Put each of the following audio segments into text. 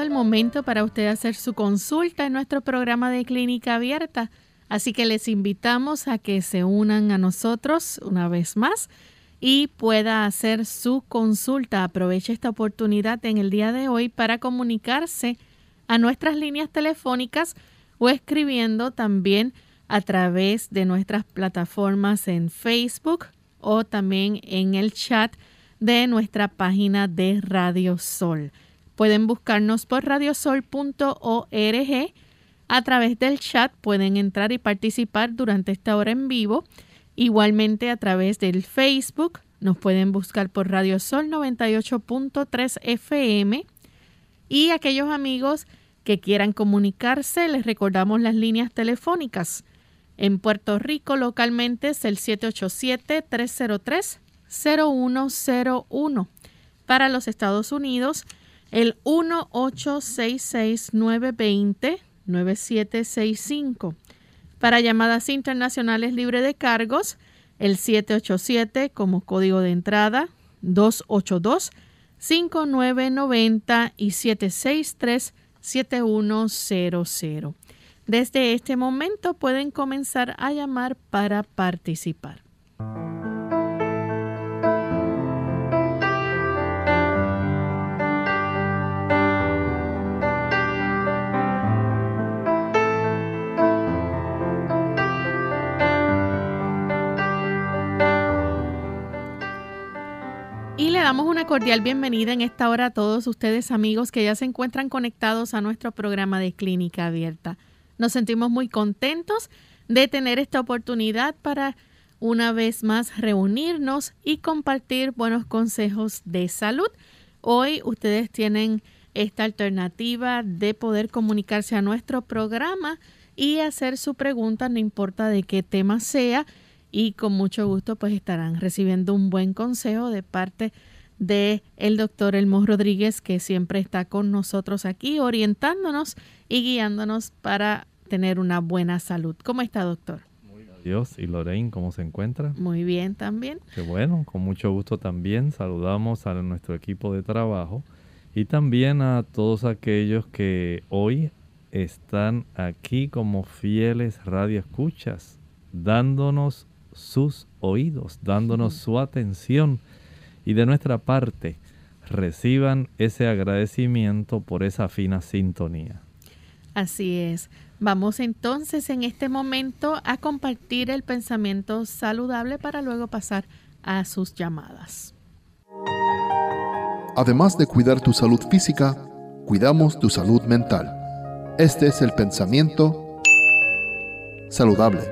El momento para usted hacer su consulta en nuestro programa de clínica abierta, así que les invitamos a que se unan a nosotros una vez más y pueda hacer su consulta. Aproveche esta oportunidad en el día de hoy para comunicarse a nuestras líneas telefónicas o escribiendo también a través de nuestras plataformas en Facebook o también en el chat de nuestra página de Radio Sol. Pueden buscarnos por radiosol.org. A través del chat pueden entrar y participar durante esta hora en vivo. Igualmente a través del Facebook nos pueden buscar por Radio Sol 98.3 FM. Y aquellos amigos que quieran comunicarse, les recordamos las líneas telefónicas. En Puerto Rico localmente es el 787-303-0101. Para los Estados Unidos el 1-866-920-9765. Para llamadas internacionales libre de cargos, el 787 como código de entrada, 282-5990 y 763-7100. Desde este momento pueden comenzar a llamar para participar. Damos una cordial bienvenida en esta hora a todos ustedes amigos que ya se encuentran conectados a nuestro programa de Clínica Abierta. Nos sentimos muy contentos de tener esta oportunidad para una vez más reunirnos y compartir buenos consejos de salud. Hoy ustedes tienen esta alternativa de poder comunicarse a nuestro programa y hacer su pregunta, no importa de qué tema sea, y con mucho gusto pues estarán recibiendo un buen consejo de parte de el doctor Elmo Rodríguez, que siempre está con nosotros aquí, orientándonos y guiándonos para tener una buena salud. ¿Cómo está, doctor? Muy bien. Dios y Lorraine, ¿cómo se encuentra? Muy bien también. Qué bueno, con mucho gusto también. Saludamos a nuestro equipo de trabajo y también a todos aquellos que hoy están aquí como fieles radioescuchas, dándonos sus oídos, dándonos su atención y de nuestra parte reciban ese agradecimiento por esa fina sintonía. Así es. Vamos entonces en este momento a compartir el pensamiento saludable para luego pasar a sus llamadas. Además de cuidar tu salud física, cuidamos tu salud mental. Este es el pensamiento saludable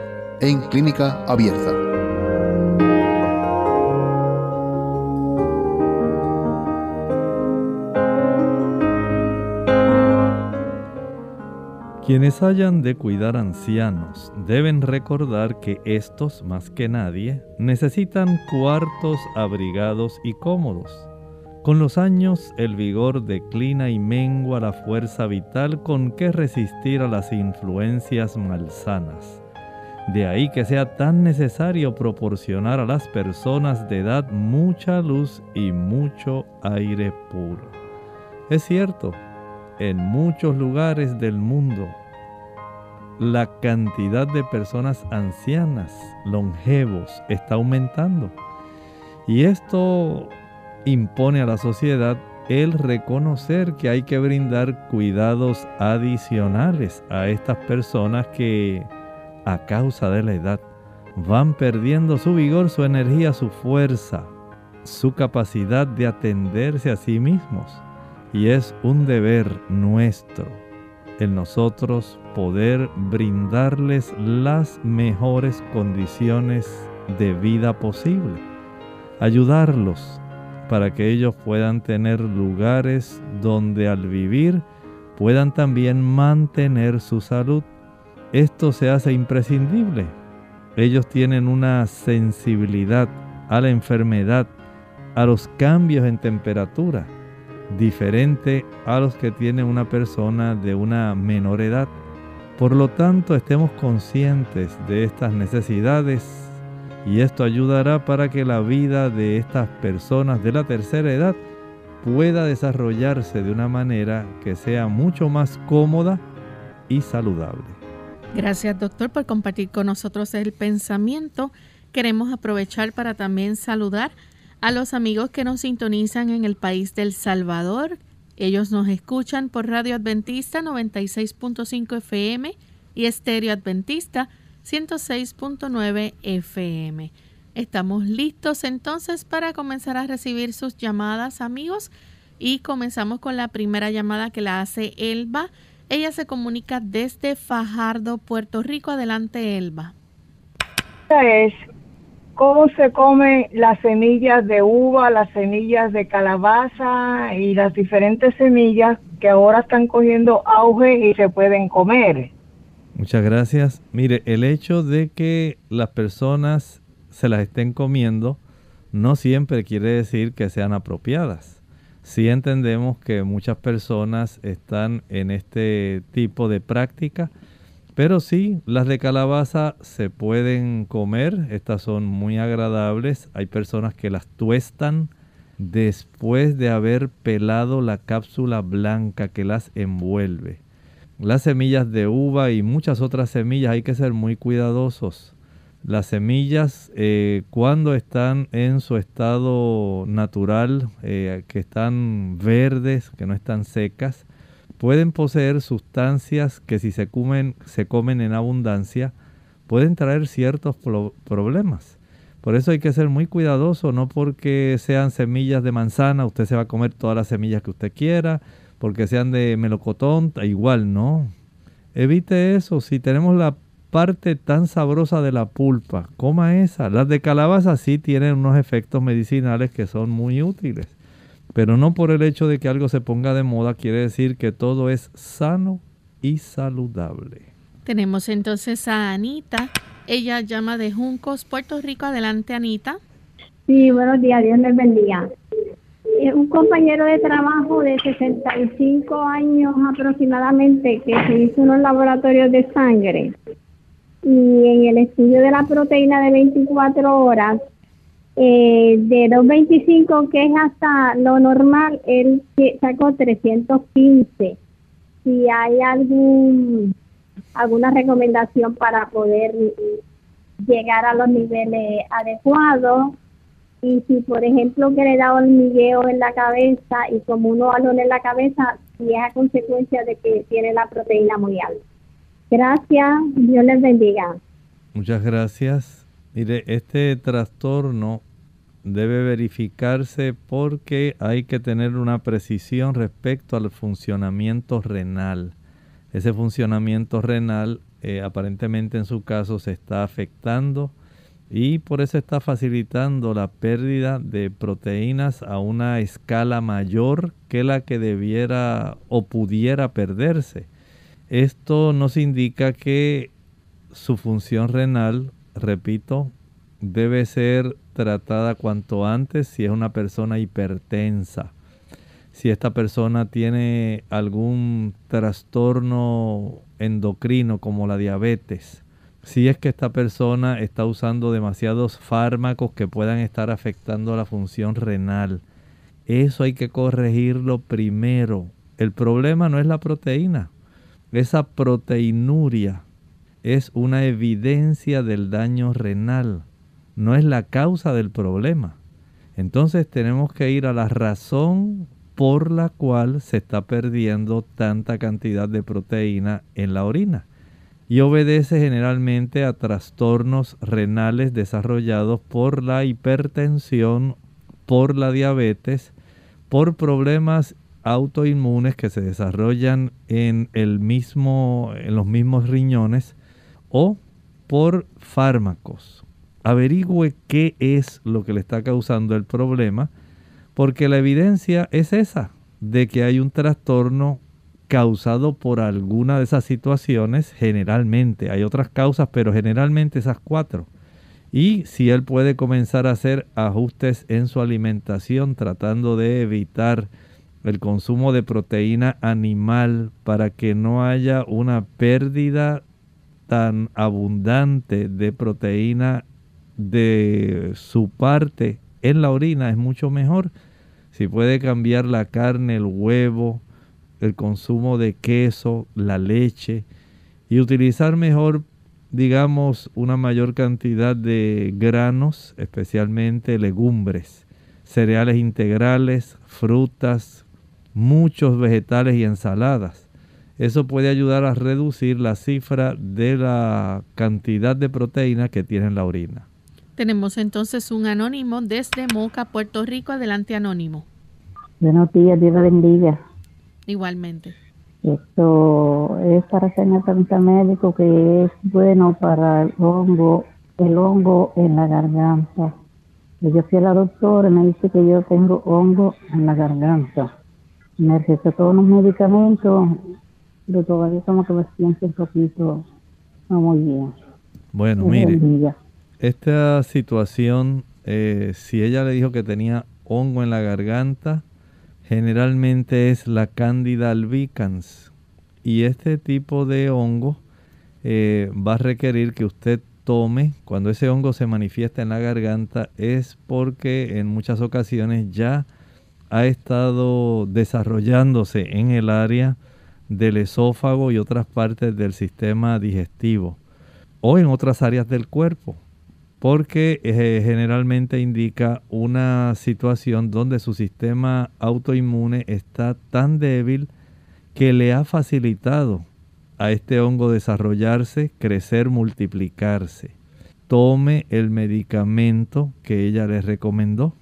en clínica abierta. Quienes hayan de cuidar ancianos deben recordar que estos, más que nadie, necesitan cuartos abrigados y cómodos. Con los años el vigor declina y mengua la fuerza vital con que resistir a las influencias malsanas. De ahí que sea tan necesario proporcionar a las personas de edad mucha luz y mucho aire puro. Es cierto, en muchos lugares del mundo la cantidad de personas ancianas, longevos, está aumentando. Y esto impone a la sociedad el reconocer que hay que brindar cuidados adicionales a estas personas que a causa de la edad van perdiendo su vigor, su energía, su fuerza, su capacidad de atenderse a sí mismos. Y es un deber nuestro en nosotros poder brindarles las mejores condiciones de vida posible. Ayudarlos para que ellos puedan tener lugares donde al vivir puedan también mantener su salud. Esto se hace imprescindible. Ellos tienen una sensibilidad a la enfermedad, a los cambios en temperatura diferente a los que tiene una persona de una menor edad. Por lo tanto, estemos conscientes de estas necesidades y esto ayudará para que la vida de estas personas de la tercera edad pueda desarrollarse de una manera que sea mucho más cómoda y saludable. Gracias doctor por compartir con nosotros el pensamiento. Queremos aprovechar para también saludar a los amigos que nos sintonizan en el país del Salvador. Ellos nos escuchan por Radio Adventista 96.5 FM y Estéreo Adventista 106.9 FM. Estamos listos entonces para comenzar a recibir sus llamadas, amigos. Y comenzamos con la primera llamada que la hace Elba. Ella se comunica desde Fajardo, Puerto Rico. Adelante, Elba. Es cómo se comen las semillas de uva, las semillas de calabaza y las diferentes semillas que ahora están cogiendo auge y se pueden comer. Muchas gracias. Mire, el hecho de que las personas se las estén comiendo no siempre quiere decir que sean apropiadas. Sí entendemos que muchas personas están en este tipo de práctica pero sí, las de calabaza se pueden comer, estas son muy agradables. Hay personas que las tuestan después de haber pelado la cápsula blanca que las envuelve. Las semillas de uva y muchas otras semillas hay que ser muy cuidadosos. Las semillas eh, cuando están en su estado natural, eh, que están verdes, que no están secas, pueden poseer sustancias que si se comen, se comen en abundancia pueden traer ciertos problemas. Por eso hay que ser muy cuidadoso, no porque sean semillas de manzana, usted se va a comer todas las semillas que usted quiera, porque sean de melocotón, igual no. Evite eso, si tenemos la parte tan sabrosa de la pulpa, coma esa. Las de calabaza sí tienen unos efectos medicinales que son muy útiles. Pero no por el hecho de que algo se ponga de moda quiere decir que todo es sano y saludable. Tenemos entonces a Anita. Ella llama de Juncos, Puerto Rico. Adelante, Anita. Sí, buenos días. Dios les bendiga. Eh, un compañero de trabajo de 65 años aproximadamente que se hizo unos laboratorios de sangre y en el estudio de la proteína de 24 horas eh, de 225, que es hasta lo normal, él sacó 315. Si hay algún alguna recomendación para poder llegar a los niveles adecuados y si por ejemplo que le da hormigueo en la cabeza y como uno alone en la cabeza, si es a consecuencia de que tiene la proteína muy alta. Gracias, Dios les bendiga. Muchas gracias. Mire, este trastorno debe verificarse porque hay que tener una precisión respecto al funcionamiento renal. Ese funcionamiento renal eh, aparentemente en su caso se está afectando y por eso está facilitando la pérdida de proteínas a una escala mayor que la que debiera o pudiera perderse. Esto nos indica que su función renal, repito, debe ser tratada cuanto antes si es una persona hipertensa. Si esta persona tiene algún trastorno endocrino como la diabetes, si es que esta persona está usando demasiados fármacos que puedan estar afectando la función renal. Eso hay que corregirlo primero. El problema no es la proteína. Esa proteinuria es una evidencia del daño renal no es la causa del problema. Entonces tenemos que ir a la razón por la cual se está perdiendo tanta cantidad de proteína en la orina. Y obedece generalmente a trastornos renales desarrollados por la hipertensión, por la diabetes, por problemas autoinmunes que se desarrollan en, el mismo, en los mismos riñones o por fármacos averigüe qué es lo que le está causando el problema, porque la evidencia es esa, de que hay un trastorno causado por alguna de esas situaciones, generalmente. Hay otras causas, pero generalmente esas cuatro. Y si él puede comenzar a hacer ajustes en su alimentación, tratando de evitar el consumo de proteína animal para que no haya una pérdida tan abundante de proteína de su parte en la orina es mucho mejor. Si puede cambiar la carne, el huevo, el consumo de queso, la leche y utilizar mejor, digamos, una mayor cantidad de granos, especialmente legumbres, cereales integrales, frutas, muchos vegetales y ensaladas. Eso puede ayudar a reducir la cifra de la cantidad de proteína que tiene en la orina. Tenemos entonces un anónimo desde Moca, Puerto Rico. Adelante, anónimo. Buenos días, Dios la bendiga. Igualmente. Esto es para pregunta médico que es bueno para el hongo, el hongo en la garganta. Yo fui a la doctora y me dice que yo tengo hongo en la garganta. Me recetó todos los medicamentos, pero todavía como que me siento un poquito no muy bien. Bueno, mire, esta situación, eh, si ella le dijo que tenía hongo en la garganta, generalmente es la Candida albicans. Y este tipo de hongo eh, va a requerir que usted tome, cuando ese hongo se manifiesta en la garganta, es porque en muchas ocasiones ya ha estado desarrollándose en el área del esófago y otras partes del sistema digestivo o en otras áreas del cuerpo porque eh, generalmente indica una situación donde su sistema autoinmune está tan débil que le ha facilitado a este hongo desarrollarse, crecer, multiplicarse. Tome el medicamento que ella le recomendó.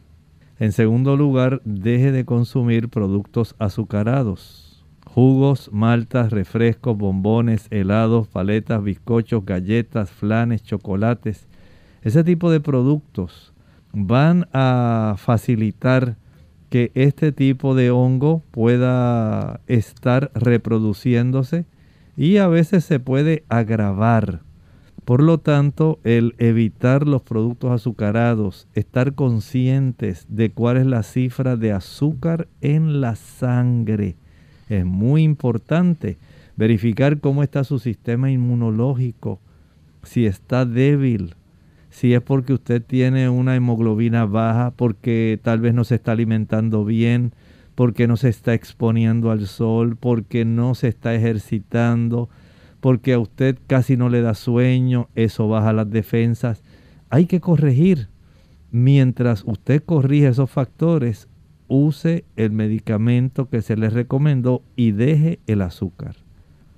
En segundo lugar, deje de consumir productos azucarados. Jugos, maltas, refrescos, bombones, helados, paletas, bizcochos, galletas, flanes, chocolates ese tipo de productos van a facilitar que este tipo de hongo pueda estar reproduciéndose y a veces se puede agravar. Por lo tanto, el evitar los productos azucarados, estar conscientes de cuál es la cifra de azúcar en la sangre, es muy importante. Verificar cómo está su sistema inmunológico, si está débil, si es porque usted tiene una hemoglobina baja, porque tal vez no se está alimentando bien, porque no se está exponiendo al sol, porque no se está ejercitando, porque a usted casi no le da sueño, eso baja las defensas. Hay que corregir. Mientras usted corrige esos factores, use el medicamento que se le recomendó y deje el azúcar.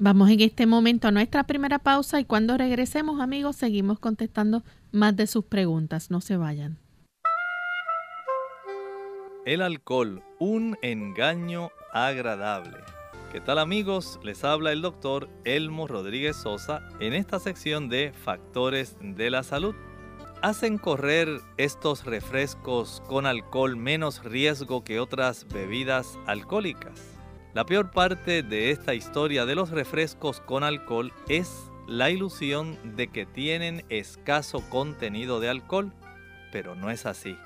Vamos en este momento a nuestra primera pausa y cuando regresemos amigos seguimos contestando más de sus preguntas. No se vayan. El alcohol, un engaño agradable. ¿Qué tal amigos? Les habla el doctor Elmo Rodríguez Sosa en esta sección de Factores de la Salud. ¿Hacen correr estos refrescos con alcohol menos riesgo que otras bebidas alcohólicas? La peor parte de esta historia de los refrescos con alcohol es la ilusión de que tienen escaso contenido de alcohol, pero no es así.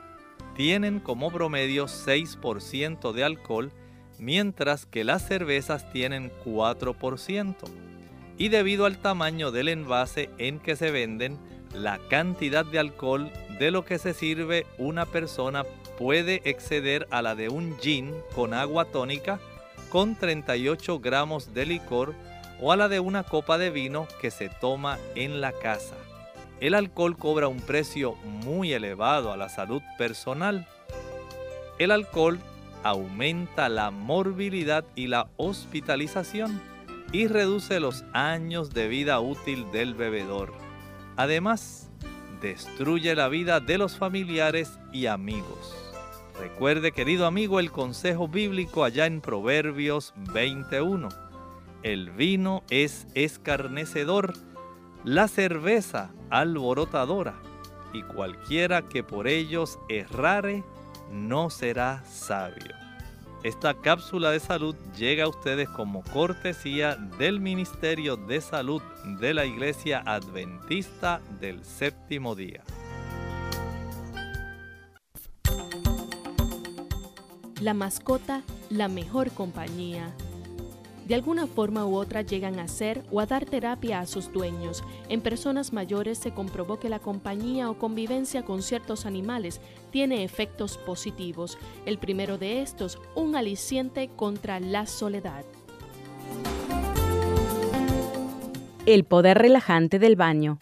Tienen como promedio 6% de alcohol mientras que las cervezas tienen 4%. Y debido al tamaño del envase en que se venden, la cantidad de alcohol de lo que se sirve una persona puede exceder a la de un gin con agua tónica con 38 gramos de licor o a la de una copa de vino que se toma en la casa. El alcohol cobra un precio muy elevado a la salud personal. El alcohol aumenta la morbilidad y la hospitalización y reduce los años de vida útil del bebedor. Además, destruye la vida de los familiares y amigos. Recuerde, querido amigo, el consejo bíblico allá en Proverbios 21. El vino es escarnecedor, la cerveza alborotadora, y cualquiera que por ellos errare no será sabio. Esta cápsula de salud llega a ustedes como cortesía del Ministerio de Salud de la Iglesia Adventista del Séptimo Día. La mascota, la mejor compañía de alguna forma u otra llegan a ser o a dar terapia a sus dueños. En personas mayores se comprobó que la compañía o convivencia con ciertos animales tiene efectos positivos. El primero de estos, un aliciente contra la soledad. El poder relajante del baño.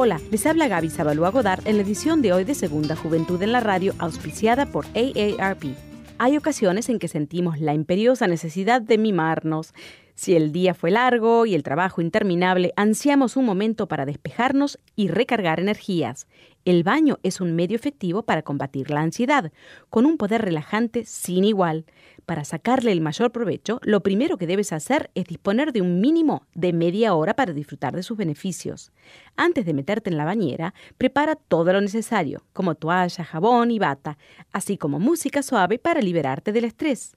Hola, les habla Gaby Zabalúa Godard en la edición de hoy de Segunda Juventud en la Radio, auspiciada por AARP. Hay ocasiones en que sentimos la imperiosa necesidad de mimarnos. Si el día fue largo y el trabajo interminable, ansiamos un momento para despejarnos y recargar energías. El baño es un medio efectivo para combatir la ansiedad, con un poder relajante sin igual. Para sacarle el mayor provecho, lo primero que debes hacer es disponer de un mínimo de media hora para disfrutar de sus beneficios. Antes de meterte en la bañera, prepara todo lo necesario, como toalla, jabón y bata, así como música suave para liberarte del estrés.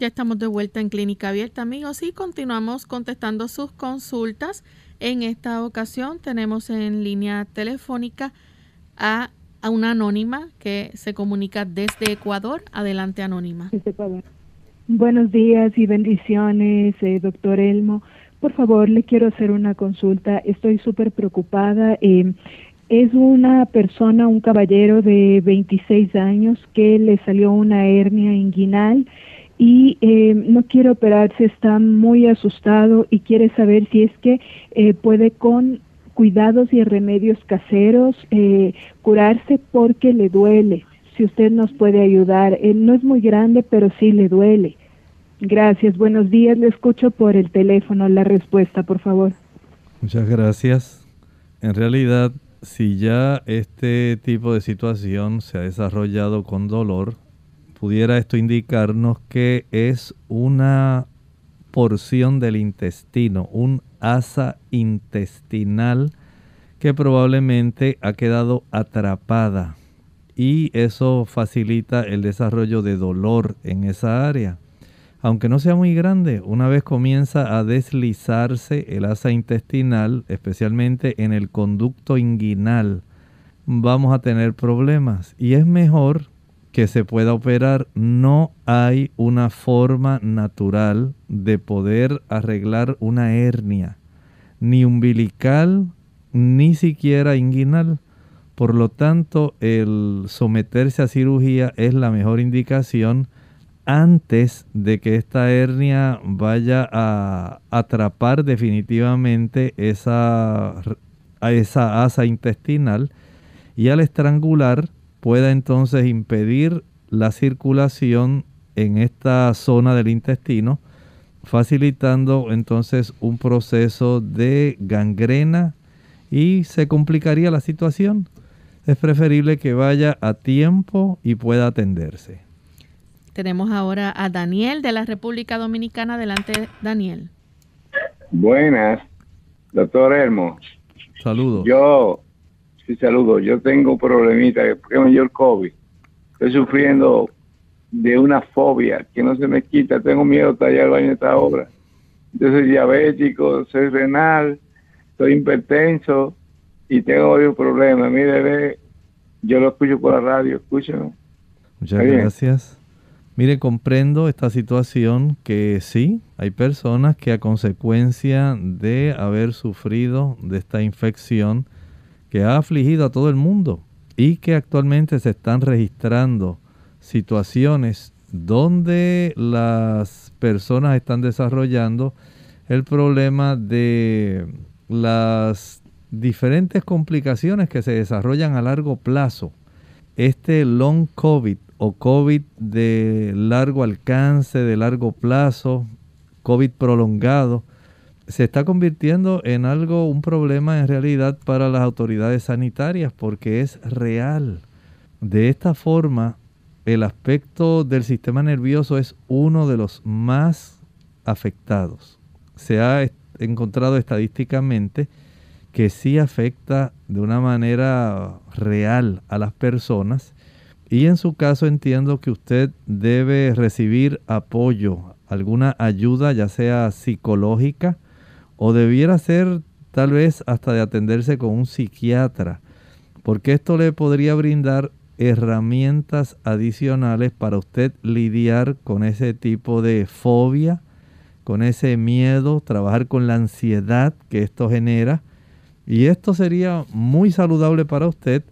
Ya estamos de vuelta en Clínica Abierta, amigos, y continuamos contestando sus consultas. En esta ocasión tenemos en línea telefónica a, una anónima que se comunica desde Ecuador. Adelante, anónima. Buenos días y bendiciones, eh, doctor Elmo. Por favor, le quiero hacer una consulta. Estoy súper preocupada. Eh, Es una persona, un caballero de 26 años que le salió una hernia inguinal y eh, no quiere operarse, está muy asustado y quiere saber si es que eh, puede con cuidados y remedios caseros eh, curarse porque le duele. Si usted nos puede ayudar, no es muy grande, pero sí le duele. Gracias, buenos días, le escucho por el teléfono la respuesta, por favor. Muchas gracias. En realidad, si ya este tipo de situación se ha desarrollado con dolor, pudiera esto indicarnos que es una porción del intestino, un asa intestinal que probablemente ha quedado atrapada y eso facilita el desarrollo de dolor en esa área. Aunque no sea muy grande, una vez comienza a deslizarse el asa intestinal, especialmente en el conducto inguinal, vamos a tener problemas y es mejor que se pueda operar, no hay una forma natural de poder arreglar una hernia, ni umbilical, ni siquiera inguinal. Por lo tanto, el someterse a cirugía es la mejor indicación antes de que esta hernia vaya a atrapar definitivamente esa, esa asa intestinal y al estrangular pueda entonces impedir la circulación en esta zona del intestino, facilitando entonces un proceso de gangrena y se complicaría la situación. Es preferible que vaya a tiempo y pueda atenderse. Tenemos ahora a Daniel de la República Dominicana. Adelante, Daniel. Buenas, doctor Hermo. Saludos. Yo Sí, saludo. Yo tengo un problemita, que me dio el COVID. Estoy sufriendo de una fobia que no se me quita. Tengo miedo de estar allá en esta obra. Yo soy diabético, soy renal, soy hipertenso y tengo varios problemas. Mire, yo lo escucho por la radio, escúchame. Muchas gracias. Mire, comprendo esta situación que sí, hay personas que a consecuencia de haber sufrido de esta infección, que ha afligido a todo el mundo y que actualmente se están registrando situaciones donde las personas están desarrollando el problema de las diferentes complicaciones que se desarrollan a largo plazo. Este long COVID o COVID de largo alcance, de largo plazo, COVID prolongado, se está convirtiendo en algo, un problema en realidad para las autoridades sanitarias porque es real. De esta forma, el aspecto del sistema nervioso es uno de los más afectados. Se ha encontrado estadísticamente que sí afecta de una manera real a las personas y en su caso entiendo que usted debe recibir apoyo, alguna ayuda ya sea psicológica, o debiera ser tal vez hasta de atenderse con un psiquiatra, porque esto le podría brindar herramientas adicionales para usted lidiar con ese tipo de fobia, con ese miedo, trabajar con la ansiedad que esto genera. Y esto sería muy saludable para usted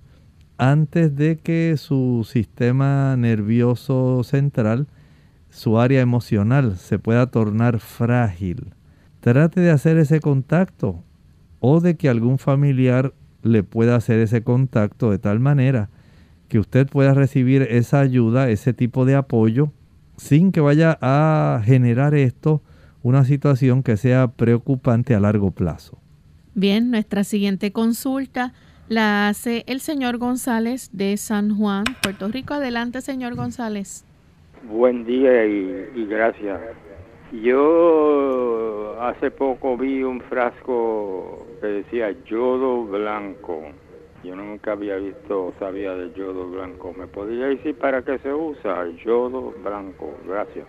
antes de que su sistema nervioso central, su área emocional, se pueda tornar frágil trate de hacer ese contacto o de que algún familiar le pueda hacer ese contacto de tal manera que usted pueda recibir esa ayuda, ese tipo de apoyo, sin que vaya a generar esto una situación que sea preocupante a largo plazo. Bien, nuestra siguiente consulta la hace el señor González de San Juan, Puerto Rico. Adelante, señor González. Buen día y, y gracias. Yo hace poco vi un frasco que decía yodo blanco. Yo nunca había visto sabía de yodo blanco. ¿Me podría decir para qué se usa yodo blanco? Gracias.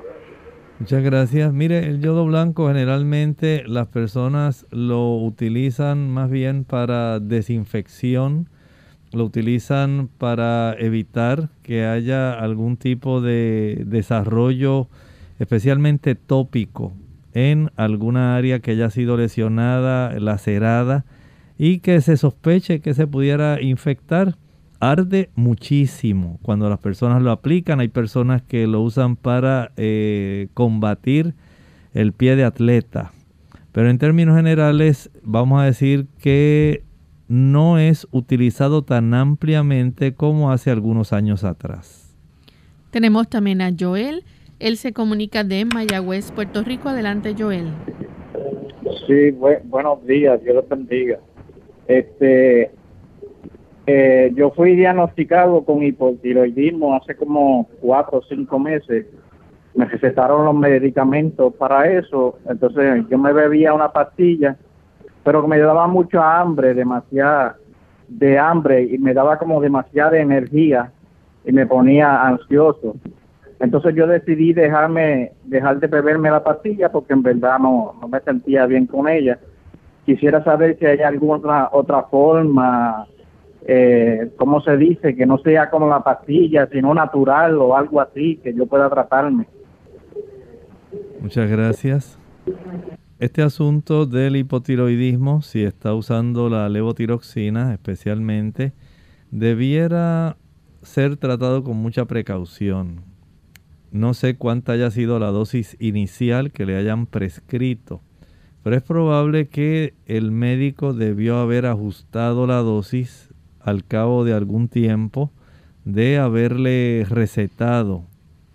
Muchas gracias. Mire, el yodo blanco generalmente las personas lo utilizan más bien para desinfección, lo utilizan para evitar que haya algún tipo de desarrollo especialmente tópico en alguna área que haya sido lesionada, lacerada y que se sospeche que se pudiera infectar. Arde muchísimo cuando las personas lo aplican. Hay personas que lo usan para eh, combatir el pie de atleta. Pero en términos generales vamos a decir que no es utilizado tan ampliamente como hace algunos años atrás. Tenemos también a Joel. Él se comunica de Mayagüez, Puerto Rico. Adelante, Joel. Sí, buenos días, Dios los bendiga. Este, eh, yo fui diagnosticado con hipotiroidismo hace como cuatro o cinco meses. Me recetaron los medicamentos para eso. Entonces yo me bebía una pastilla, pero me daba mucha hambre, demasiada de hambre y me daba como demasiada energía y me ponía ansioso. Entonces yo decidí dejarme, dejar de beberme la pastilla porque en verdad no, no me sentía bien con ella. Quisiera saber si hay alguna otra forma eh, ¿cómo se dice? Que no sea como la pastilla, sino natural o algo así, que yo pueda tratarme. Muchas gracias. Este asunto del hipotiroidismo, si está usando la levotiroxina especialmente, debiera ser tratado con mucha precaución. No sé cuánta haya sido la dosis inicial que le hayan prescrito, pero es probable que el médico debió haber ajustado la dosis al cabo de algún tiempo de haberle recetado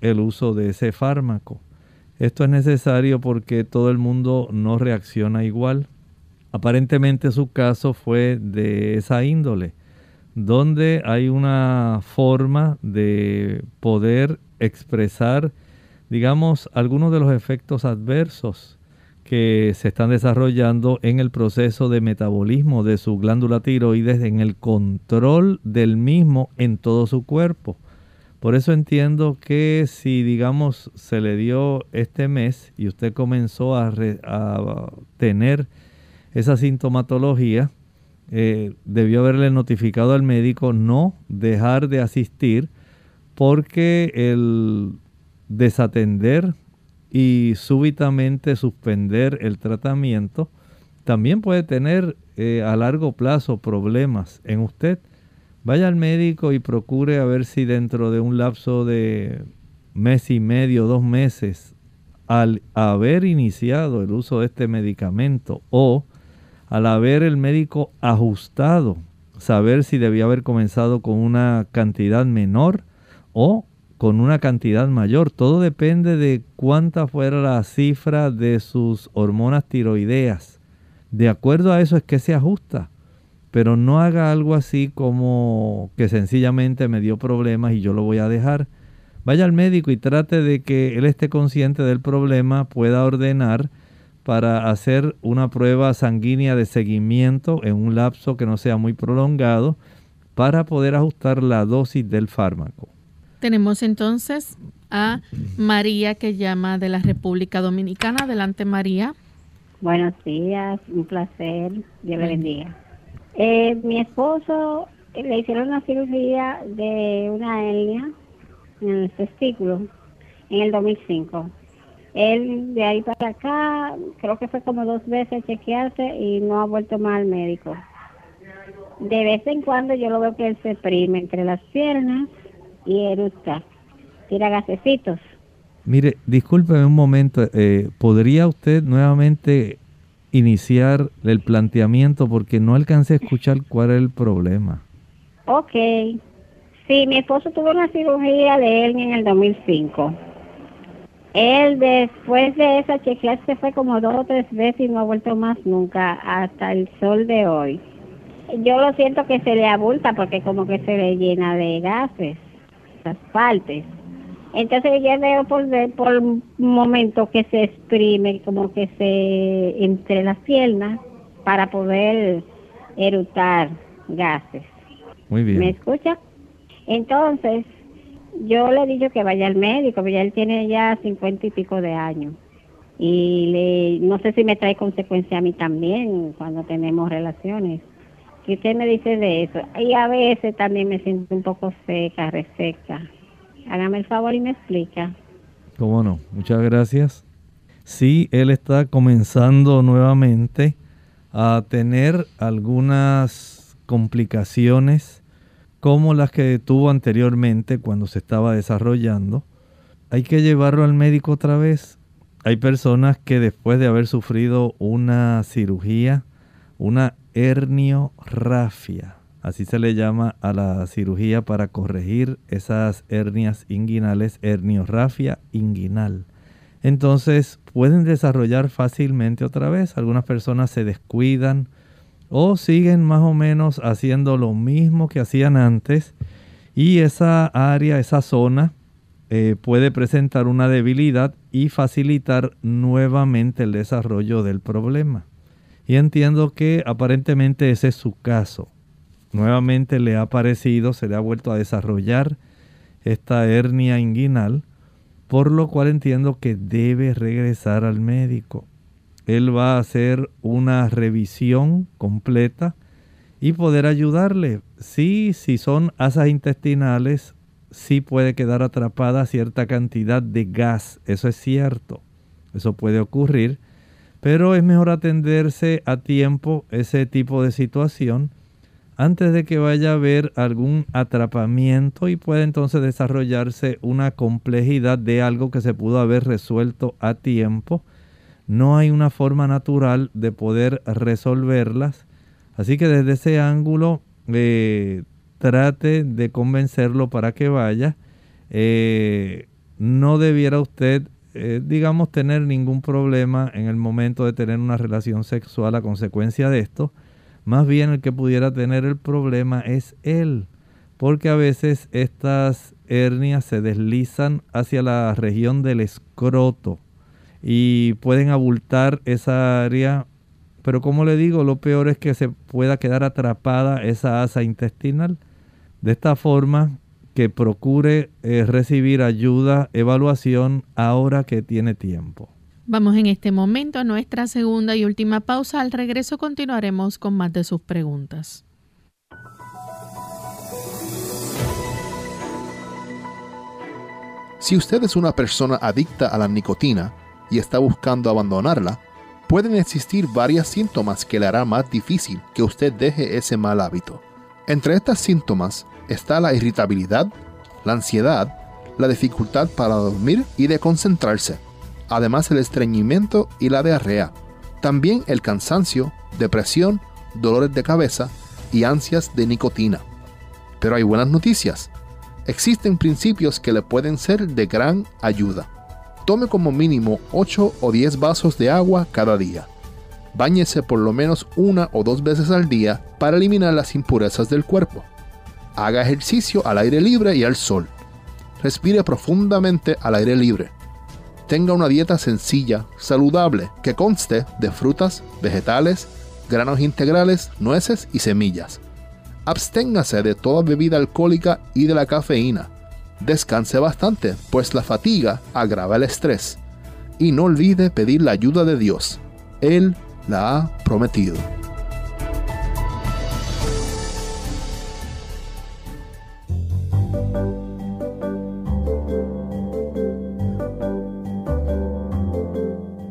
el uso de ese fármaco. Esto es necesario porque todo el mundo no reacciona igual. Aparentemente su caso fue de esa índole, donde hay una forma de poder expresar, digamos, algunos de los efectos adversos que se están desarrollando en el proceso de metabolismo de su glándula tiroides, en el control del mismo en todo su cuerpo. Por eso entiendo que si, digamos, se le dio este mes y usted comenzó a, tener esa sintomatología, eh, debió haberle notificado al médico no dejar de asistir porque el desatender y súbitamente suspender el tratamiento, también puede tener eh, a largo plazo problemas en usted. Vaya al médico y procure a ver si dentro de un lapso de mes y medio, dos meses, al haber iniciado el uso de este medicamento o al haber el médico ajustado, saber si debía haber comenzado con una cantidad menor o con una cantidad mayor. Todo depende de cuánta fuera la cifra de sus hormonas tiroideas. De acuerdo a eso es que se ajusta. Pero no haga algo así como que sencillamente me dio problemas y yo lo voy a dejar. Vaya al médico y trate de que él esté consciente del problema, pueda ordenar para hacer una prueba sanguínea de seguimiento en un lapso que no sea muy prolongado para poder ajustar la dosis del fármaco. Tenemos entonces a María que llama de la República Dominicana. Adelante María. Buenos días, un placer. Dios le bendiga. Eh, mi esposo eh, le hicieron una cirugía de una hernia en el testículo en el 2005. Él de ahí para acá, creo que fue como dos veces a chequearse y no ha vuelto más al médico. De vez en cuando yo lo veo que él se prime entre las piernas y eructa, tira gasecitos. Mire, discúlpeme un momento, eh, ¿podría usted nuevamente iniciar el planteamiento porque no alcancé a escuchar cuál es el problema? Ok. Sí, mi esposo tuvo una cirugía de él en el 2005. Él después de esa chequear se fue como dos o tres veces y no ha vuelto más nunca hasta el sol de hoy. Yo lo siento que se le abulta porque como que se le llena de gases las partes. Entonces yo veo por, por un momento que se exprime como que se entre las piernas para poder erutar gases. Muy bien. ¿Me escucha? Entonces, yo le he dicho que vaya al médico, porque él tiene ya cincuenta y pico de años. Y le, no sé si me trae consecuencia a mí también cuando tenemos relaciones. ¿Qué usted me dice de eso? Y a veces también me siento un poco seca, reseca. Hágame el favor y me explica. ¿Cómo no? Muchas gracias. Sí, él está comenzando nuevamente a tener algunas complicaciones como las que tuvo anteriormente cuando se estaba desarrollando, hay que llevarlo al médico otra vez. Hay personas que después de haber sufrido una cirugía, una herniorrafia, así se le llama a la cirugía para corregir esas hernias inguinales, herniorrafia inguinal. Entonces pueden desarrollar fácilmente otra vez. Algunas personas se descuidan o siguen más o menos haciendo lo mismo que hacían antes y esa área, esa zona eh, puede presentar una debilidad y facilitar nuevamente el desarrollo del problema. Y entiendo que aparentemente ese es su caso. Nuevamente le ha aparecido, se le ha vuelto a desarrollar esta hernia inguinal, por lo cual entiendo que debe regresar al médico. Él va a hacer una revisión completa y poder ayudarle. Sí, si son asas intestinales, sí puede quedar atrapada cierta cantidad de gas, eso es cierto, eso puede ocurrir, pero es mejor atenderse a tiempo ese tipo de situación antes de que vaya a haber algún atrapamiento y pueda entonces desarrollarse una complejidad de algo que se pudo haber resuelto a tiempo. No hay una forma natural de poder resolverlas. Así que desde ese ángulo eh, trate de convencerlo para que vaya. Eh, no debiera usted, eh, digamos, tener ningún problema en el momento de tener una relación sexual a consecuencia de esto más bien el que pudiera tener el problema es él, porque a veces estas hernias se deslizan hacia la región del escroto y pueden abultar esa área, pero como le digo, lo peor es que se pueda quedar atrapada esa asa intestinal. De esta forma, que procure eh, recibir ayuda, evaluación ahora que tiene tiempo. Vamos en este momento a nuestra segunda y última pausa. Al regreso continuaremos con más de sus preguntas. Si usted es una persona adicta a la nicotina y está buscando abandonarla, pueden existir varios síntomas que le hará más difícil que usted deje ese mal hábito. Entre estos síntomas está la irritabilidad, la ansiedad, la dificultad para dormir y de concentrarse además el estreñimiento y la diarrea, también el cansancio, depresión, dolores de cabeza y ansias de nicotina. Pero hay buenas noticias. Existen principios que le pueden ser de gran ayuda. Tome como mínimo 8 o 10 vasos de agua cada día. Báñese por lo menos una o dos veces al día para eliminar las impurezas del cuerpo. Haga ejercicio al aire libre y al sol. Respire profundamente al aire libre tenga una dieta sencilla, saludable, que conste de frutas, vegetales, granos integrales, nueces y semillas. Absténgase de toda bebida alcohólica y de la cafeína. Descanse bastante, pues la fatiga agrava el estrés. Y no olvide pedir la ayuda de Dios. Él la ha prometido.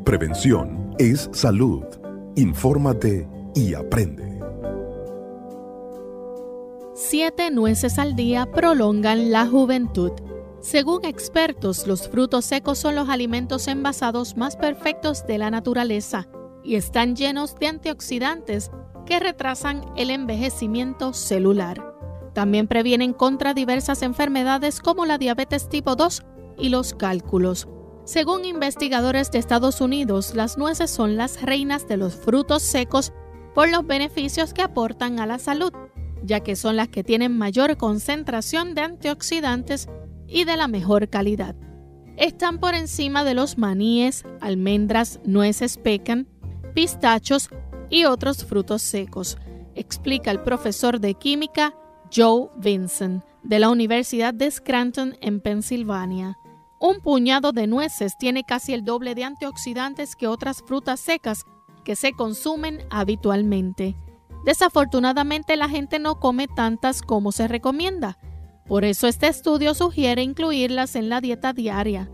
Prevención es salud. Infórmate y aprende. Siete nueces al día prolongan la juventud. Según expertos, los frutos secos son los alimentos envasados más perfectos de la naturaleza y están llenos de antioxidantes que retrasan el envejecimiento celular. También previenen contra diversas enfermedades como la diabetes tipo 2 y los cálculos. Según investigadores de Estados Unidos, las nueces son las reinas de los frutos secos por los beneficios que aportan a la salud, ya que son las que tienen mayor concentración de antioxidantes y de la mejor calidad. Están por encima de los maníes, almendras, nueces pecan, pistachos y otros frutos secos, explica el profesor de química Joe Vincent de la Universidad de Scranton en Pensilvania. Un puñado de nueces tiene casi el doble de antioxidantes que otras frutas secas que se consumen habitualmente. Desafortunadamente la gente no come tantas como se recomienda. Por eso este estudio sugiere incluirlas en la dieta diaria.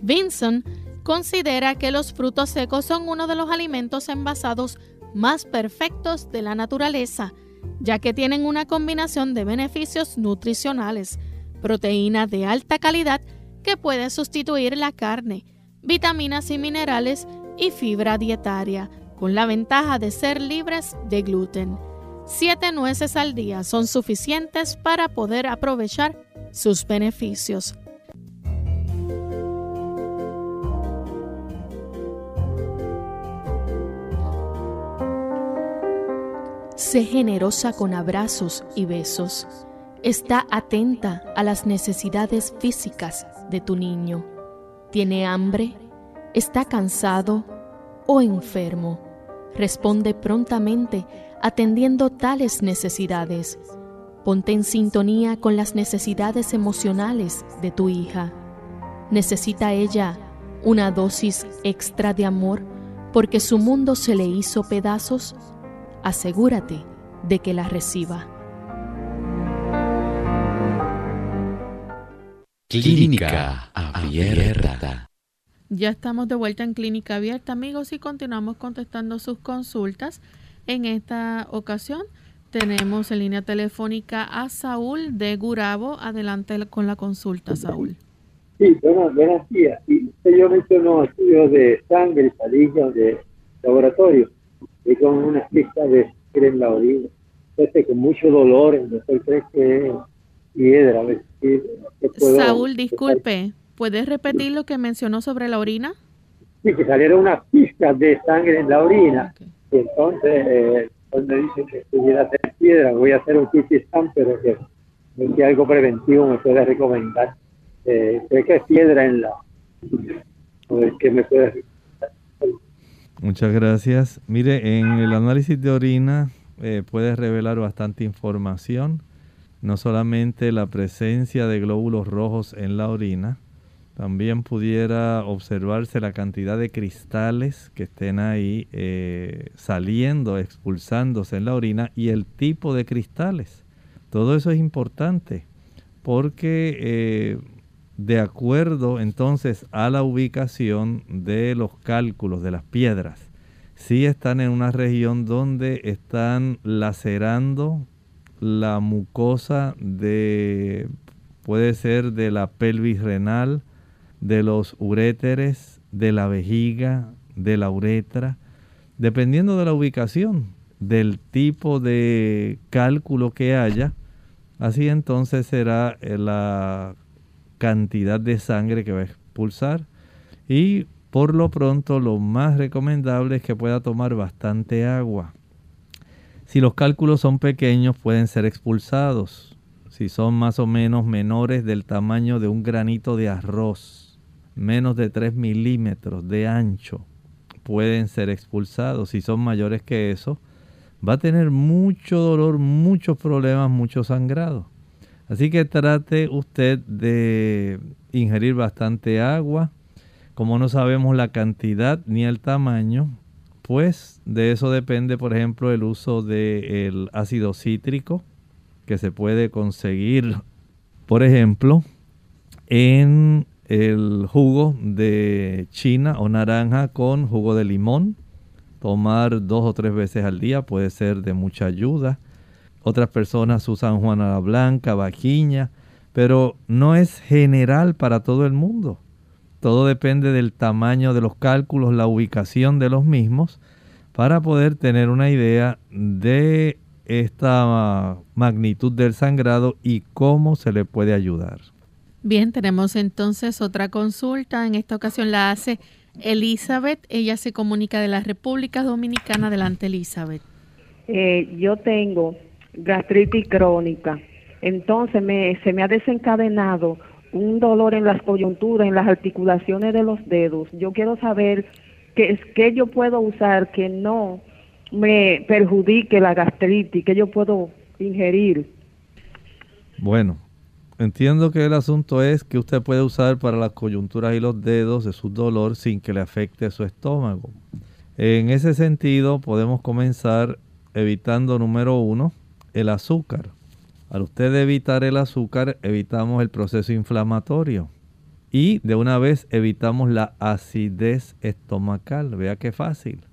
Vinson considera que los frutos secos son uno de los alimentos envasados más perfectos de la naturaleza, ya que tienen una combinación de beneficios nutricionales, proteínas de alta calidad que pueden sustituir la carne, vitaminas y minerales y fibra dietaria, con la ventaja de ser libres de gluten. Siete nueces al día son suficientes para poder aprovechar sus beneficios. Sé generosa con abrazos y besos. Está atenta a las necesidades físicas de tu niño. ¿Tiene hambre? ¿Está cansado o enfermo? Responde prontamente atendiendo tales necesidades. Ponte en sintonía con las necesidades emocionales de tu hija. ¿Necesita ella una dosis extra de amor porque su mundo se le hizo pedazos? Asegúrate de que la reciba. Clínica Abierta. Ya estamos de vuelta en Clínica Abierta, amigos, y continuamos contestando sus consultas. En esta ocasión tenemos en línea telefónica a Saúl de Gurabo. Adelante con la consulta, Saúl. Sí, buenos, buenos días. Y usted yo mencionó estudios de sangre, salillas de laboratorio, y con una cita de sangre en la orina. Entonces, con mucho dolor, el doctor cree que es piedra. A ver, Saúl, disculpe, ¿puedes repetir lo que mencionó sobre la orina? Sí, que salieron unas pistas de sangre en la orina. Y entonces, eh, cuando dicen que pudiera ser piedra, voy a hacer un CT pero que, que algo preventivo me puede recomendar. Eh, creo que es piedra en la... ¿Qué me puede recomendar? Muchas gracias. Mire, en el análisis de orina eh, puede revelar bastante información, no solamente la presencia de glóbulos rojos en la orina, también pudiera observarse la cantidad de cristales que estén ahí eh, saliendo, expulsándose en la orina y el tipo de cristales. Todo eso es importante porque eh, de acuerdo entonces a la ubicación de los cálculos de las piedras, si están en una región donde están lacerando la mucosa de, puede ser de la pelvis renal, de los uréteres, de la vejiga, de la uretra, dependiendo de la ubicación, del tipo de cálculo que haya, así entonces será eh, la cantidad de sangre que va a expulsar y por lo pronto lo más recomendable es que pueda tomar bastante agua. Si los cálculos son pequeños pueden ser expulsados. Si son más o menos menores del tamaño de un granito de arroz, menos de 3 milímetros de ancho pueden ser expulsados. Si son mayores que eso, va a tener mucho dolor, muchos problemas, mucho sangrado. Así que trate usted de ingerir bastante agua. Como no sabemos la cantidad ni el tamaño, pues de eso depende, por ejemplo, el uso del ácido cítrico que se puede conseguir, por ejemplo, en el jugo de china o naranja con jugo de limón. Tomar dos o tres veces al día puede ser de mucha ayuda. Otras personas usan juana blanca, vaquiña, pero no es general para todo el mundo. Todo depende del tamaño de los cálculos, la ubicación de los mismos, para poder tener una idea de esta magnitud del sangrado y cómo se le puede ayudar. Bien, tenemos entonces otra consulta. En esta ocasión la hace Elizabeth. Ella se comunica de la República Dominicana. Adelante, Elizabeth. Eh, yo tengo gastritis crónica. Entonces me, se me ha desencadenado un dolor en las coyunturas, en las articulaciones de los dedos. Yo quiero saber qué, qué yo puedo usar que no me perjudique la gastritis, que yo puedo ingerir. Bueno, Entiendo que el asunto es que usted puede usar para las coyunturas y los dedos de su dolor sin que le afecte su estómago. En ese sentido, podemos comenzar evitando, número uno, el azúcar. Al usted evitar el azúcar, evitamos el proceso inflamatorio. Y de una vez evitamos la acidez estomacal. Vea qué fácil.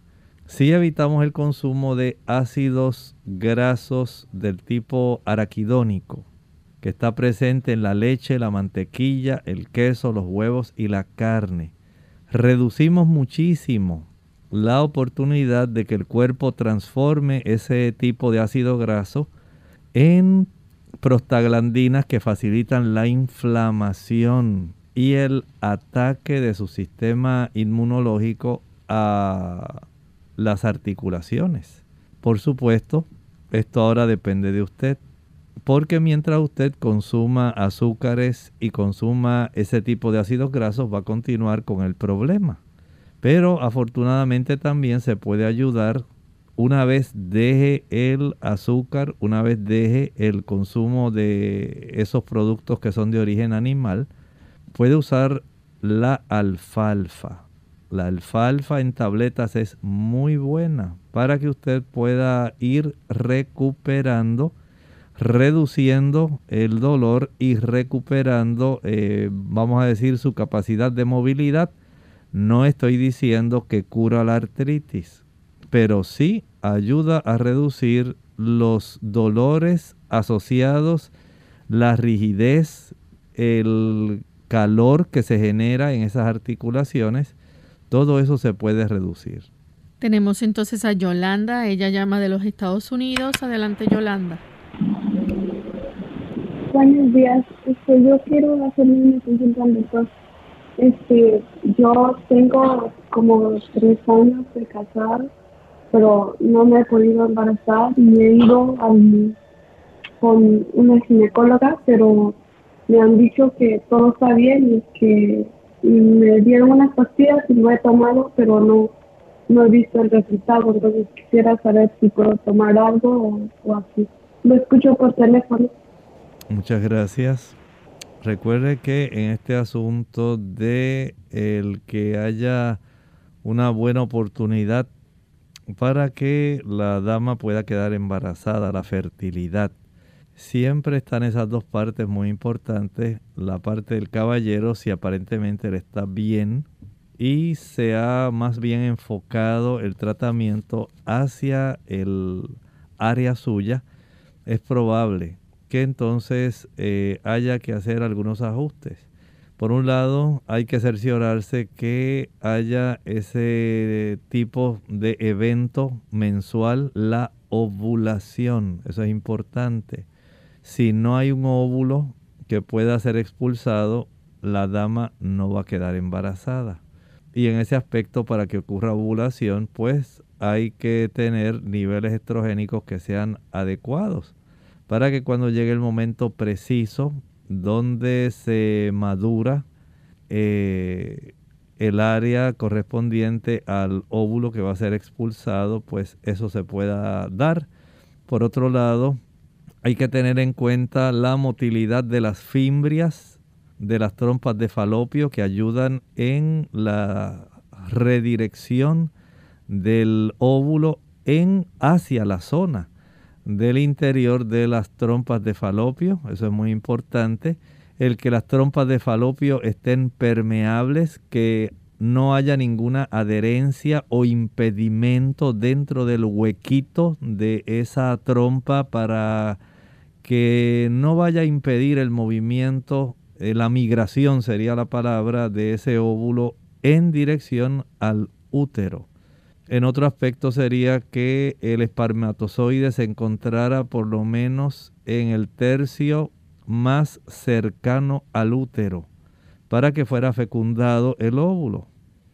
si evitamos el consumo de ácidos grasos del tipo araquidónico, que está presente en la leche, la mantequilla, el queso, los huevos y la carne, reducimos muchísimo la oportunidad de que el cuerpo transforme ese tipo de ácido graso en prostaglandinas que facilitan la inflamación y el ataque de su sistema inmunológico a las articulaciones. Por supuesto, esto ahora depende de usted, porque mientras usted consuma azúcares y consuma ese tipo de ácidos grasos va a continuar con el problema. Pero afortunadamente también se puede ayudar una vez deje el azúcar, una vez deje el consumo de esos productos que son de origen animal, puede usar la alfalfa. La alfalfa en tabletas es muy buena para que usted pueda ir recuperando, reduciendo el dolor y recuperando, eh, vamos a decir, su capacidad de movilidad. No estoy diciendo que cura la artritis, pero sí ayuda a reducir los dolores asociados, la rigidez, el calor que se genera en esas articulaciones todo eso se puede reducir. Tenemos entonces a Yolanda, ella llama de los Estados Unidos. Adelante, Yolanda. Buenos días. Este, yo quiero hacerme una consulta al doctor. Este, yo tengo como tres años de casar, pero no me he podido embarazar y he ido con una ginecóloga, pero me han dicho que todo está bien y que me dieron unas pastillas y lo he tomado, pero no, no he visto el resultado. Entonces quisiera saber si puedo tomar algo o, así. Lo escucho por teléfono. Muchas gracias. Recuerde que en este asunto de el que haya una buena oportunidad para que la dama pueda quedar embarazada, la fertilidad siempre están esas dos partes muy importantes. La parte del caballero, si aparentemente él está bien y se ha más bien enfocado el tratamiento hacia el área suya, es probable que entonces eh, haya que hacer algunos ajustes. Por un lado, hay que cerciorarse que haya ese tipo de evento mensual, la ovulación. Eso es importante. Si no hay un óvulo que pueda ser expulsado, la dama no va a quedar embarazada. Y en ese aspecto, para que ocurra ovulación, pues hay que tener niveles estrogénicos que sean adecuados para que cuando llegue el momento preciso donde se madura eh, el área correspondiente al óvulo que va a ser expulsado, pues eso se pueda dar. Por otro lado, hay que tener en cuenta la motilidad de las fimbrias de las trompas de falopio que ayudan en la redirección del óvulo en hacia la zona del interior de las trompas de falopio, eso es muy importante, el que las trompas de falopio estén permeables, que no haya ninguna adherencia o impedimento dentro del huequito de esa trompa para que no vaya a impedir el movimiento, eh, la migración sería la palabra de ese óvulo en dirección al útero. En otro aspecto sería que el espermatozoide se encontrara por lo menos en el tercio más cercano al útero para que fuera fecundado el óvulo.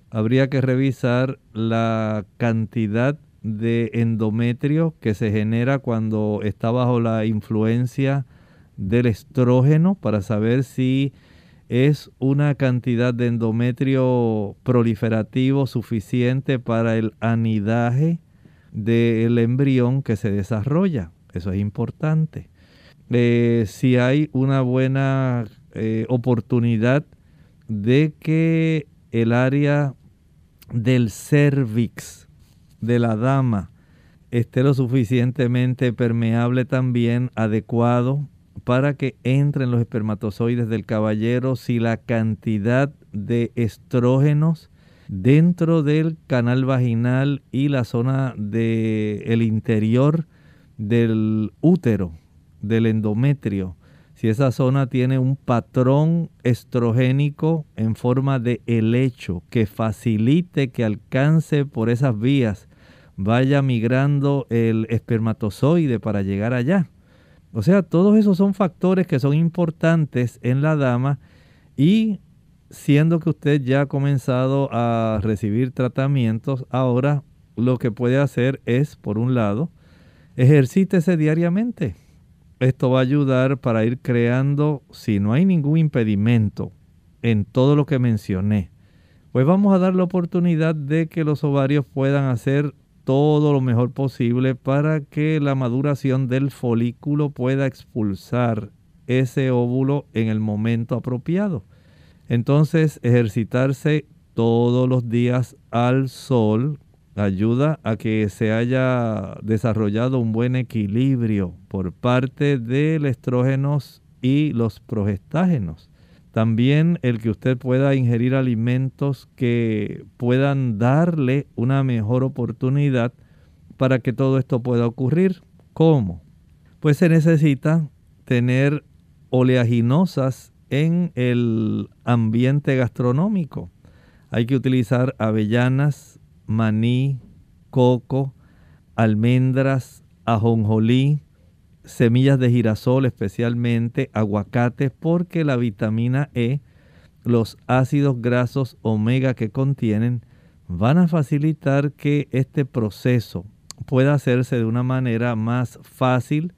Habría que revisar la cantidad de endometrio que se genera cuando está bajo la influencia del estrógeno para saber si es una cantidad de endometrio proliferativo suficiente para el anidaje del embrión que se desarrolla. Eso es importante. Eh, si hay una buena eh, oportunidad de que el área del cervix de la dama esté lo suficientemente permeable también, adecuado, para que entren los espermatozoides del caballero si la cantidad de estrógenos dentro del canal vaginal y la zona del interior del útero, del endometrio, si esa zona tiene un patrón estrogénico en forma de helecho que facilite que alcance por esas vías, vaya migrando el espermatozoide para llegar allá. O sea, todos esos son factores que son importantes en la dama y siendo que usted ya ha comenzado a recibir tratamientos, ahora lo que puede hacer es, por un lado, ejercítese diariamente. Esto va a ayudar para ir creando, si no hay ningún impedimento en todo lo que mencioné, pues vamos a dar la oportunidad de que los ovarios puedan hacer todo lo mejor posible para que la maduración del folículo pueda expulsar ese óvulo en el momento apropiado. Entonces, ejercitarse todos los días al sol ayuda a que se haya desarrollado un buen equilibrio por parte del estrógenos y los progestágenos. También el que usted pueda ingerir alimentos que puedan darle una mejor oportunidad para que todo esto pueda ocurrir. ¿Cómo? Pues se necesita tener oleaginosas en el ambiente gastronómico. Hay que utilizar avellanas, maní, coco, almendras, ajonjolí, semillas de girasol especialmente, aguacates, porque la vitamina E, los ácidos grasos omega que contienen, van a facilitar que este proceso pueda hacerse de una manera más fácil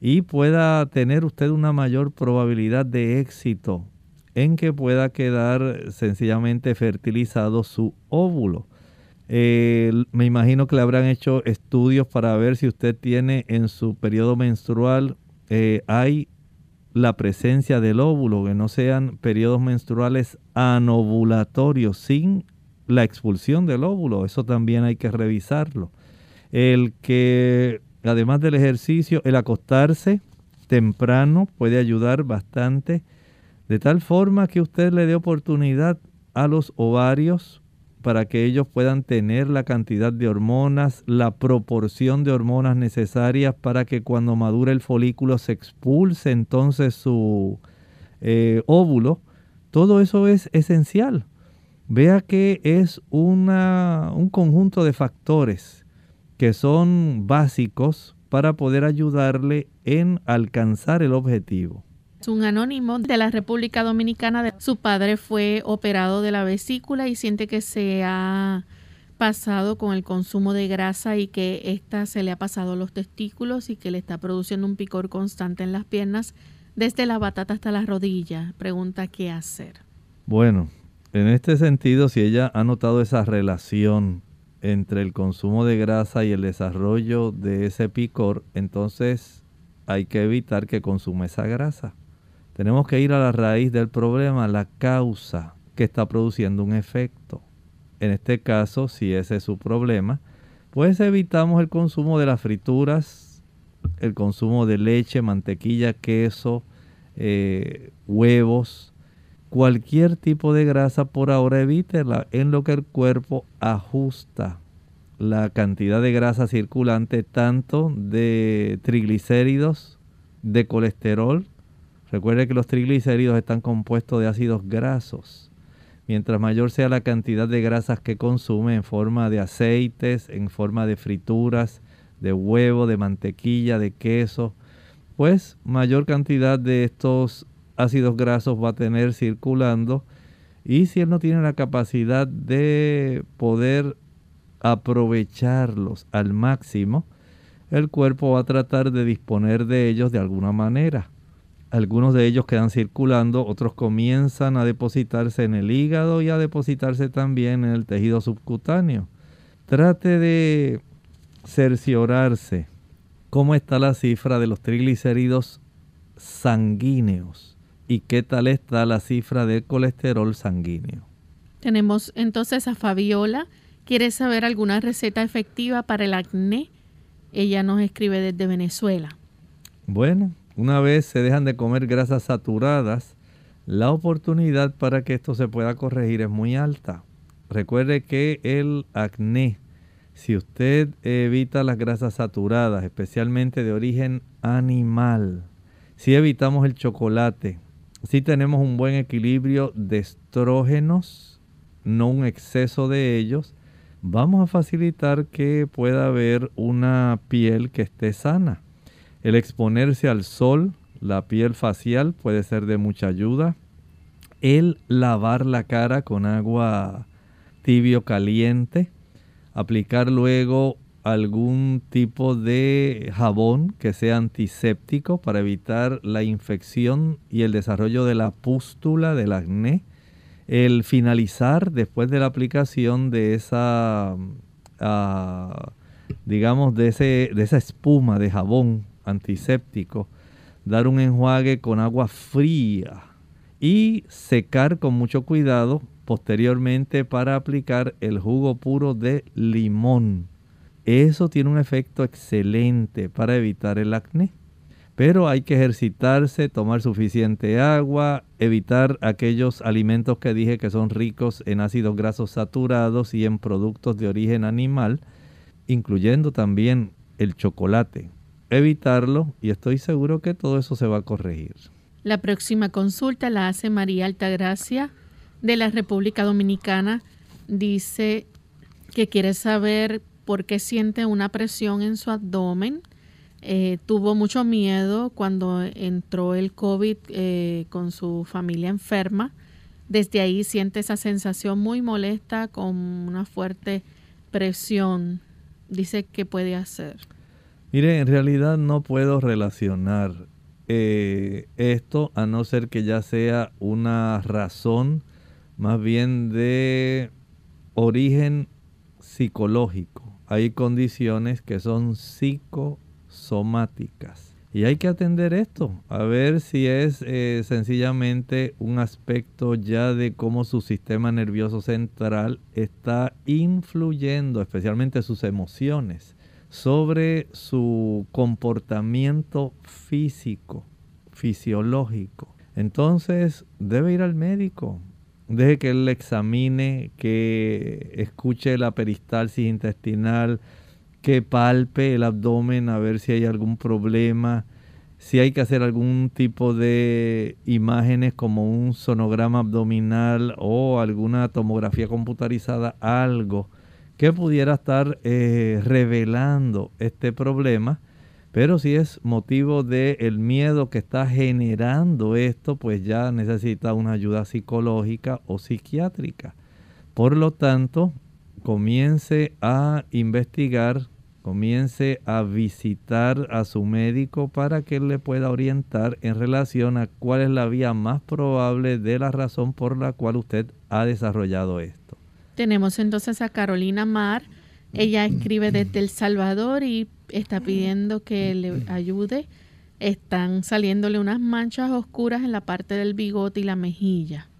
y pueda tener usted una mayor probabilidad de éxito en que pueda quedar sencillamente fertilizado su óvulo. Me imagino que le habrán hecho estudios para ver si usted tiene en su periodo menstrual, eh, hay la presencia del óvulo, que no sean periodos menstruales anovulatorios sin la expulsión del óvulo. Eso también hay que revisarlo. El que además del ejercicio, el acostarse temprano puede ayudar bastante, de tal forma que usted le dé oportunidad a los ovarios para que ellos puedan tener la cantidad de hormonas, la proporción de hormonas necesarias para que cuando madure el folículo se expulse entonces su eh, óvulo. Todo eso es esencial. Vea que es una, un conjunto de factores que son básicos para poder ayudarle en alcanzar el objetivo. Es un anónimo de la República Dominicana. Su padre fue operado de la vesícula y siente que se ha pasado con el consumo de grasa y que esta se le ha pasado a los testículos y que le está produciendo un picor constante en las piernas desde la batata hasta la rodilla. Pregunta qué hacer. Bueno, en este sentido, si ella ha notado esa relación entre el consumo de grasa y el desarrollo de ese picor, entonces hay que evitar que consuma esa grasa. Tenemos que ir a la raíz del problema, la causa que está produciendo un efecto. En este caso, si ese es su problema, pues evitamos el consumo de las frituras, el consumo de leche, mantequilla, queso, eh, huevos, cualquier tipo de grasa por ahora evítela en lo que el cuerpo ajusta la cantidad de grasa circulante tanto de triglicéridos, de colesterol. Recuerde que los triglicéridos están compuestos de ácidos grasos. Mientras mayor sea la cantidad de grasas que consume en forma de aceites, en forma de frituras, de huevo, de mantequilla, de queso, pues mayor cantidad de estos ácidos grasos va a tener circulando y si él no tiene la capacidad de poder aprovecharlos al máximo, el cuerpo va a tratar de disponer de ellos de alguna manera. Algunos de ellos quedan circulando, otros comienzan a depositarse en el hígado y a depositarse también en el tejido subcutáneo. Trate de cerciorarse cómo está la cifra de los triglicéridos sanguíneos y qué tal está la cifra de colesterol sanguíneo. Tenemos entonces a Fabiola. ¿Quiere saber alguna receta efectiva para el acné? Ella nos escribe desde Venezuela. Bueno, una vez se dejan de comer grasas saturadas, la oportunidad para que esto se pueda corregir es muy alta. Recuerde que el acné, si usted evita las grasas saturadas, especialmente de origen animal, si evitamos el chocolate, si tenemos un buen equilibrio de estrógenos, no un exceso de ellos, vamos a facilitar que pueda haber una piel que esté sana. El exponerse al sol, la piel facial puede ser de mucha ayuda. El lavar la cara con agua tibio caliente. Aplicar luego algún tipo de jabón que sea antiséptico para evitar la infección y el desarrollo de la pústula del acné. El finalizar después de la aplicación de esa, ah, digamos, de, ese, de esa espuma de jabón antiséptico, dar un enjuague con agua fría y secar con mucho cuidado posteriormente para aplicar el jugo puro de limón. Eso tiene un efecto excelente para evitar el acné. Pero hay que ejercitarse, tomar suficiente agua, evitar aquellos alimentos que dije que son ricos en ácidos grasos saturados y en productos de origen animal, incluyendo también el chocolate. Evitarlo y estoy seguro que todo eso se va a corregir. La próxima consulta la hace María Altagracia de la República Dominicana. Dice que quiere saber por qué siente una presión en su abdomen. Eh, tuvo mucho miedo cuando entró el COVID eh, con su familia enferma. Desde ahí siente esa sensación muy molesta con una fuerte presión. Dice que puede hacer. Mire, en realidad no puedo relacionar eh, esto a no ser que ya sea una razón más bien de origen psicológico. Hay condiciones que son psicosomáticas. Y hay que atender esto, a ver si es eh, sencillamente un aspecto ya de cómo su sistema nervioso central está influyendo, especialmente sus emociones, sobre su comportamiento físico, fisiológico. Entonces debe ir al médico, deje que él le examine, que escuche la peristalsis intestinal, que palpe el abdomen a ver si hay algún problema, si hay que hacer algún tipo de imágenes como un sonograma abdominal o alguna tomografía computarizada, algo que pudiera estar eh, revelando este problema pero si es motivo del el miedo que está generando esto, pues ya necesita una ayuda psicológica o psiquiátrica. Por lo tanto, comience a investigar, comience a visitar a su médico para que él le pueda orientar en relación a cuál es la vía más probable de la razón por la cual usted ha desarrollado esto. Tenemos entonces a Carolina Mar. Ella escribe desde El Salvador y está pidiendo que le ayude. Están saliéndole unas manchas oscuras en la parte del bigote y la mejilla.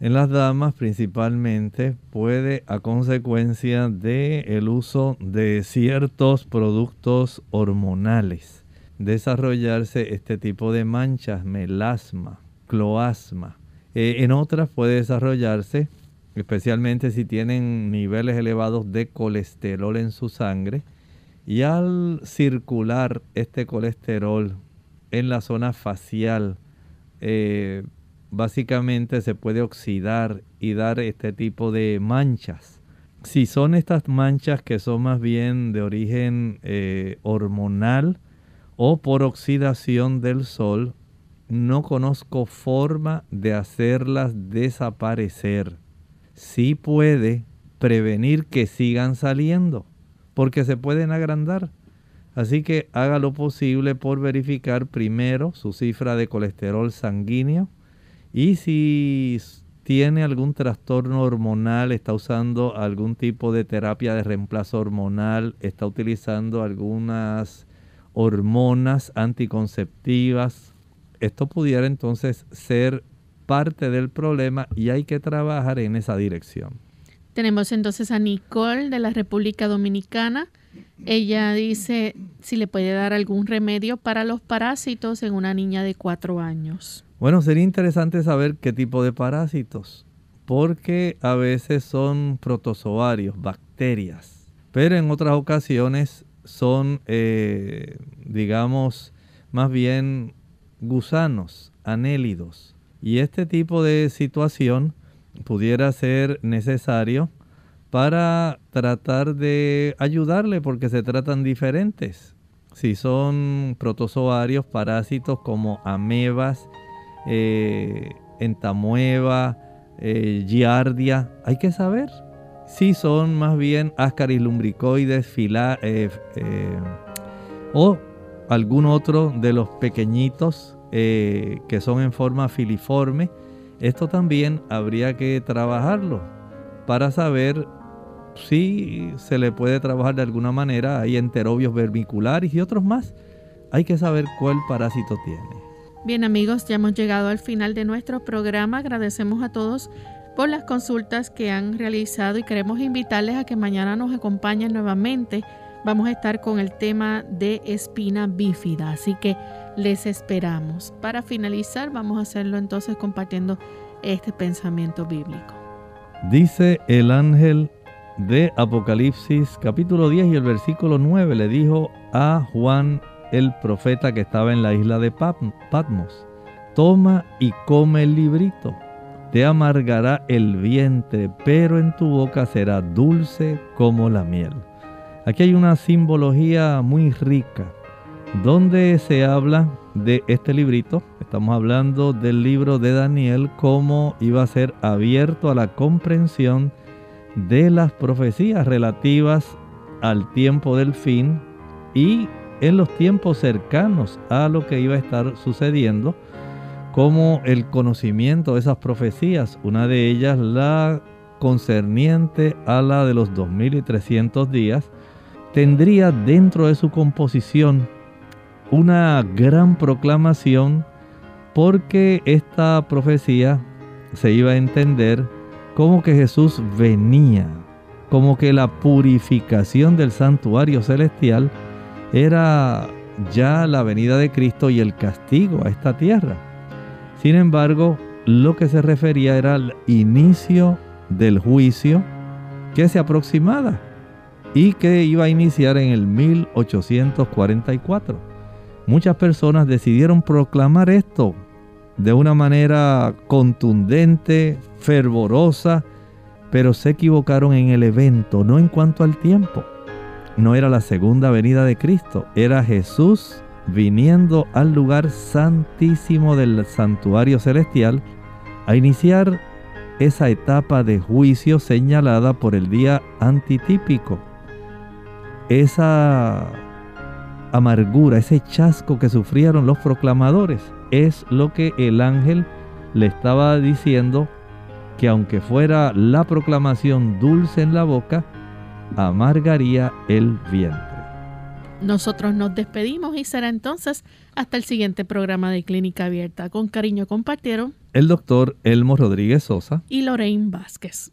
En las damas principalmente puede a consecuencia de el uso de ciertos productos hormonales desarrollarse este tipo de manchas, melasma, cloasma. Eh, en otras puede desarrollarse, especialmente si tienen niveles elevados de colesterol en su sangre, y al circular este colesterol en la zona facial, eh, básicamente se puede oxidar y dar este tipo de manchas. Si son estas manchas que son más bien de origen eh, hormonal o por oxidación del sol, no conozco forma de hacerlas desaparecer. Sí puede prevenir que sigan saliendo porque se pueden agrandar. Así que haga lo posible por verificar primero su cifra de colesterol sanguíneo y si tiene algún trastorno hormonal, está usando algún tipo de terapia de reemplazo hormonal, está utilizando algunas hormonas anticonceptivas, esto pudiera entonces ser parte del problema y hay que trabajar en esa dirección. Tenemos entonces a Nicole de la República Dominicana. Ella dice si le puede dar algún remedio para los parásitos en una niña de cuatro años. Bueno, sería interesante saber qué tipo de parásitos. porque a veces son protozoarios, bacterias, pero en otras ocasiones son, eh, digamos, más bien gusanos, anélidos. Y este tipo de situación pudiera ser necesario para tratar de ayudarle porque se tratan diferentes. Si son protozoarios, parásitos como amebas, eh, entamueva, eh, giardia, hay que saber si son más bien ascaris lumbricoides, fila, eh, o algún otro de los pequeñitos que son en forma filiforme. Esto también habría que trabajarlo para saber si se le puede trabajar de alguna manera. Hay enterobios vermiculares y otros más. Hay que saber cuál parásito tiene. Bien amigos, ya hemos llegado al final de nuestro programa. Agradecemos a todos por las consultas que han realizado y queremos invitarles a que mañana nos acompañen nuevamente. Vamos a estar con el tema de espina bífida, así que les esperamos. Para finalizar, vamos a hacerlo entonces compartiendo este pensamiento bíblico. Dice el ángel de Apocalipsis capítulo 10 y el versículo 9 le dijo a Juan el profeta que estaba en la isla de Patmos, toma y come el librito, te amargará el vientre, pero en tu boca será dulce como la miel. Aquí hay una simbología muy rica, donde se habla de este librito, estamos hablando del libro de Daniel, cómo iba a ser abierto a la comprensión de las profecías relativas al tiempo del fin y en los tiempos cercanos a lo que iba a estar sucediendo, como el conocimiento de esas profecías, una de ellas la concerniente a la de los 2300 días, tendría dentro de su composición una gran proclamación porque esta profecía se iba a entender como que Jesús venía, como que la purificación del santuario celestial era ya la venida de Cristo y el castigo a esta tierra. Sin embargo, lo que se refería era al inicio del juicio que se aproximaba y que iba a iniciar en el 1844. Muchas personas decidieron proclamar esto de una manera contundente, fervorosa, pero se equivocaron en el evento, no en cuanto al tiempo. No era la segunda venida de Cristo, era Jesús viniendo al lugar santísimo del santuario celestial a iniciar esa etapa de juicio señalada por el día antitípico. Esa amargura, ese chasco que sufrieron los proclamadores, es lo que el ángel le estaba diciendo que aunque fuera la proclamación dulce en la boca, amargaría el vientre. Nosotros nos despedimos y será entonces hasta el siguiente programa de Clínica Abierta. Con cariño compartieron el doctor Elmo Rodríguez Sosa y Lorraine Vázquez.